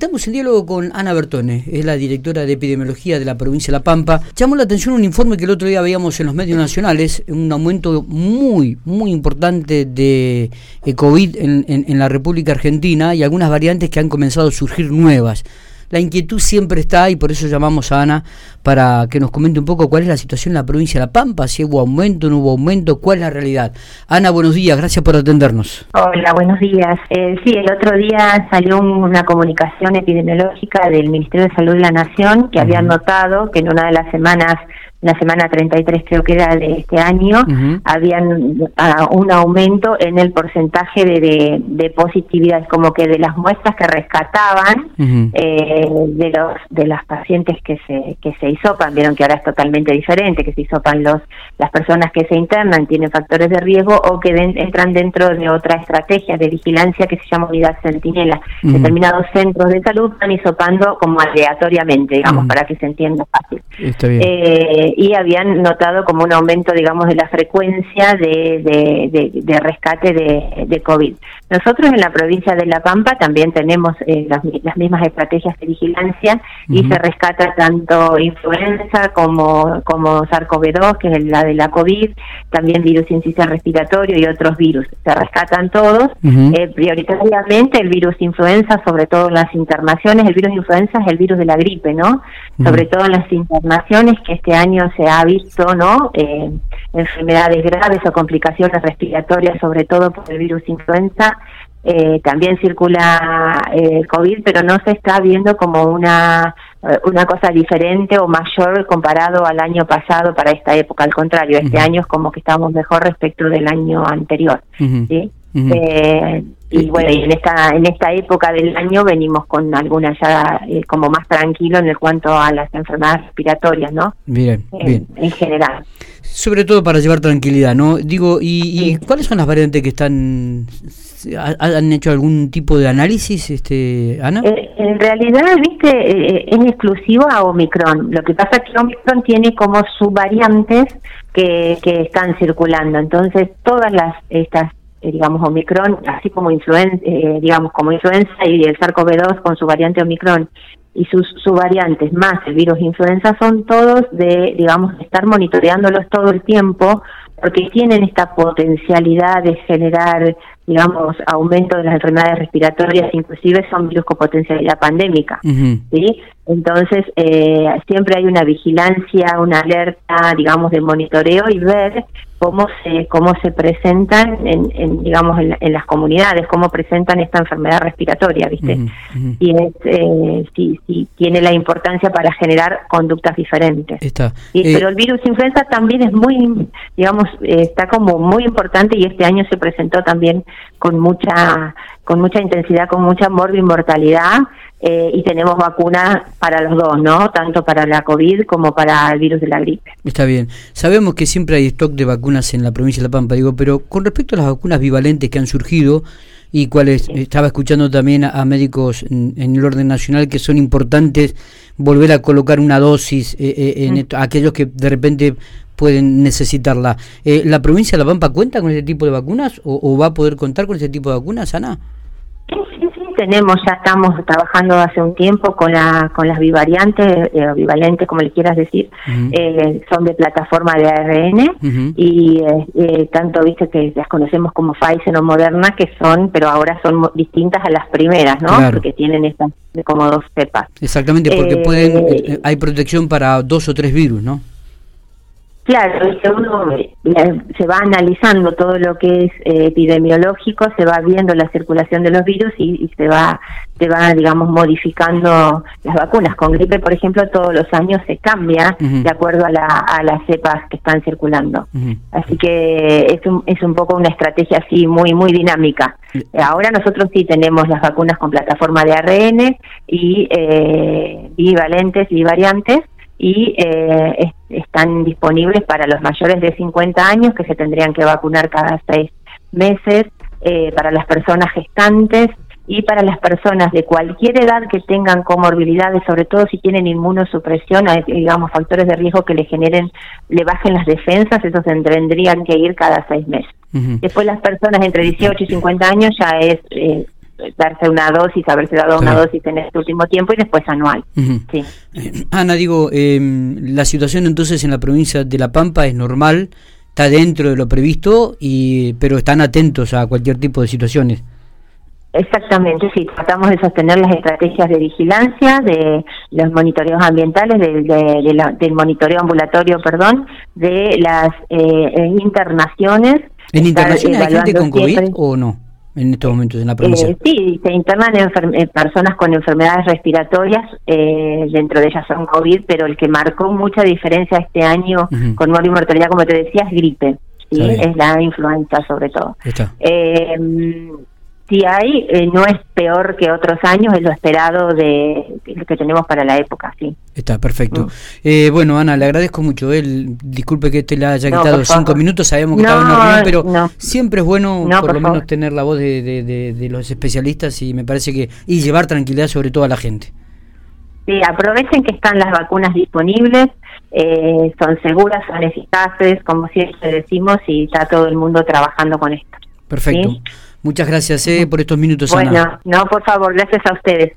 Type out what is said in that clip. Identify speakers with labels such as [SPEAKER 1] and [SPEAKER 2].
[SPEAKER 1] Estamos en diálogo con Ana Bertone, es la directora de epidemiología de la provincia de La Pampa. Llamó la atención un informe que el otro día veíamos en los medios nacionales, un aumento muy, muy importante de eh, COVID en, en la República Argentina y algunas variantes que han comenzado a surgir nuevas la inquietud siempre está y por eso llamamos a Ana para que nos comente un poco cuál es la situación en la provincia de La Pampa, si hubo aumento, no hubo aumento, cuál es la realidad. Ana, buenos días, gracias por atendernos.
[SPEAKER 2] Hola, buenos días. Eh, sí, el otro día salió una comunicación epidemiológica del Ministerio de Salud de la Nación que había notado que en una de las semanas la semana 33 creo que era de este año, habían ah, un aumento en el porcentaje de, de, positividad, como que de las muestras que rescataban eh, de los de las pacientes que se que se hisopan, vieron que ahora es totalmente diferente, que se hisopan los las personas que se internan tienen factores de riesgo o que entran dentro de otra estrategia de vigilancia que se llama unidad centinela. Determinados centros de salud están hisopando como aleatoriamente, digamos, para que se entienda fácil. Está bien. Eh, y habían notado como un aumento, digamos, de la frecuencia de, de, rescate de, de, COVID. Nosotros en la provincia de La Pampa también tenemos eh, las, mismas estrategias de vigilancia y se rescata tanto influenza como, como SARS-CoV-2, que es la de la COVID, también virus sincicial respiratorio y otros virus. Se rescatan todos, eh, prioritariamente el virus influenza, sobre todo en las internaciones. El virus influenza es el virus de la gripe, ¿no? Sobre todo en las internaciones que este año se ha visto, ¿no? Eh, enfermedades graves o complicaciones respiratorias, sobre todo por el virus influenza. Eh, también circula eh, el COVID, pero no se está viendo como una una cosa diferente o mayor comparado al año pasado para esta época. Al contrario, este año es como que estamos mejor respecto del año anterior. ¿sí? eh, y bueno, y en esta en esta época del año venimos con alguna ya eh, como más tranquilo en cuanto a las enfermedades respiratorias, ¿no?
[SPEAKER 1] Bien, bien.
[SPEAKER 2] En general.
[SPEAKER 1] Sobre todo para llevar tranquilidad, ¿no? Digo, ¿y, cuáles son las variantes que están han hecho algún tipo de análisis, este Ana?
[SPEAKER 2] Eh, en realidad, viste, eh, es exclusivo a Omicron. Lo que pasa es que Omicron tiene como subvariantes que, que están circulando. Entonces, todas las estas eh, digamos, Omicron, así como influenza, eh, digamos, como influenza y el SARS-CoV-2 con su variante Omicron y sus subvariantes más el virus influenza son todos de, digamos, estar monitoreándolos todo el tiempo porque tienen esta potencialidad de generar, digamos, aumento de las enfermedades respiratorias, inclusive son virus con potencialidad pandémica, ¿sí? Entonces, eh, siempre hay una vigilancia, una alerta, digamos, de monitoreo y ver cómo se cómo se presentan en, digamos en, las comunidades cómo presentan esta enfermedad respiratoria viste y es eh, si, si, tiene la importancia para generar conductas diferentes.
[SPEAKER 1] Está.
[SPEAKER 2] Y, pero el virus influenza también es muy digamos eh, está como muy importante y este año se presentó también con mucha con mucha intensidad con mucha morbimortalidad eh, y tenemos vacunas para los dos, ¿no? Tanto para la COVID como para el virus de la gripe.
[SPEAKER 1] Está bien. Sabemos que siempre hay stock de vacunas en la provincia de La Pampa, digo, pero con respecto a las vacunas bivalentes que han surgido y cuales estaba escuchando también a, médicos en, el orden nacional que son importantes volver a colocar una dosis eh, eh, en mm. aquellos que de repente pueden necesitarla. ¿La provincia de La Pampa cuenta con ese tipo de vacunas o, o va a poder contar con ese tipo de vacunas, Ana?
[SPEAKER 2] Tenemos, ya estamos trabajando hace un tiempo con, la, con las bivariantes, eh, bivalentes, como le quieras decir, eh, son de plataforma de ARN y eh, eh, tanto, viste, que las conocemos como Pfizer o Moderna, que son, pero ahora son distintas a las primeras, ¿no? Porque tienen estas como dos cepas.
[SPEAKER 1] Exactamente, porque pueden, hay protección para dos o tres virus, ¿no?
[SPEAKER 2] Claro, uno eh, se va analizando todo lo que es eh, epidemiológico, se va viendo la circulación de los virus y, se va se va digamos modificando las vacunas. Con gripe, por ejemplo, todos los años se cambia de acuerdo a, la, a las cepas que están circulando. Así que es un, es un poco una estrategia así muy muy dinámica. Ahora nosotros sí tenemos las vacunas con plataforma de ARN y eh, bivalentes y variantes y eh, están disponibles para los mayores de 50 años que se tendrían que vacunar cada seis meses, eh, para las personas gestantes y para las personas de cualquier edad que tengan comorbilidades, sobre todo si tienen inmunosupresión, digamos factores de riesgo que le generen, le bajen las defensas, esos tendrían que ir cada seis meses. Después las personas entre 18 y 50 años ya es eh, darse una dosis, haberse dado una dosis en este último tiempo y después anual. sí.
[SPEAKER 1] Eh, Ana, digo, em, la situación entonces en la provincia de La Pampa es normal, está dentro de lo previsto, y pero están atentos a cualquier tipo de situaciones.
[SPEAKER 2] Exactamente, sí, tratamos de sostener las estrategias de vigilancia, de los monitoreos ambientales, del monitoreo ambulatorio, perdón, de las eh, internaciones.
[SPEAKER 1] ¿En internaciones hay gente con COVID o no? En estos momentos en la provincia.
[SPEAKER 2] Eh, sí, se internan eh, personas con enfermedades respiratorias, eh, dentro de ellas son COVID, pero el que marcó mucha diferencia este año con muerte y mortalidad, como te decía, es gripe. ¿sí? Es la influenza sobre todo. Eh, si hay, no es peor que otros años, es lo esperado de lo que tenemos para la época, sí.
[SPEAKER 1] Está perfecto. Mm. Eh, bueno, Ana, le agradezco mucho. Él, disculpe que te la haya quitado cinco minutos, sabemos que estaba en una reunión, pero siempre es bueno por, lo menos tener la voz de, los especialistas y me parece que y llevar tranquilidad sobre todo a la gente.
[SPEAKER 2] Sí, aprovechen que están las vacunas disponibles, eh, son seguras, son eficaces, como siempre decimos, y está todo el mundo trabajando con esto.
[SPEAKER 1] Perfecto. Muchas gracias eh, por estos minutos,
[SPEAKER 2] bueno, no, por favor, gracias a ustedes.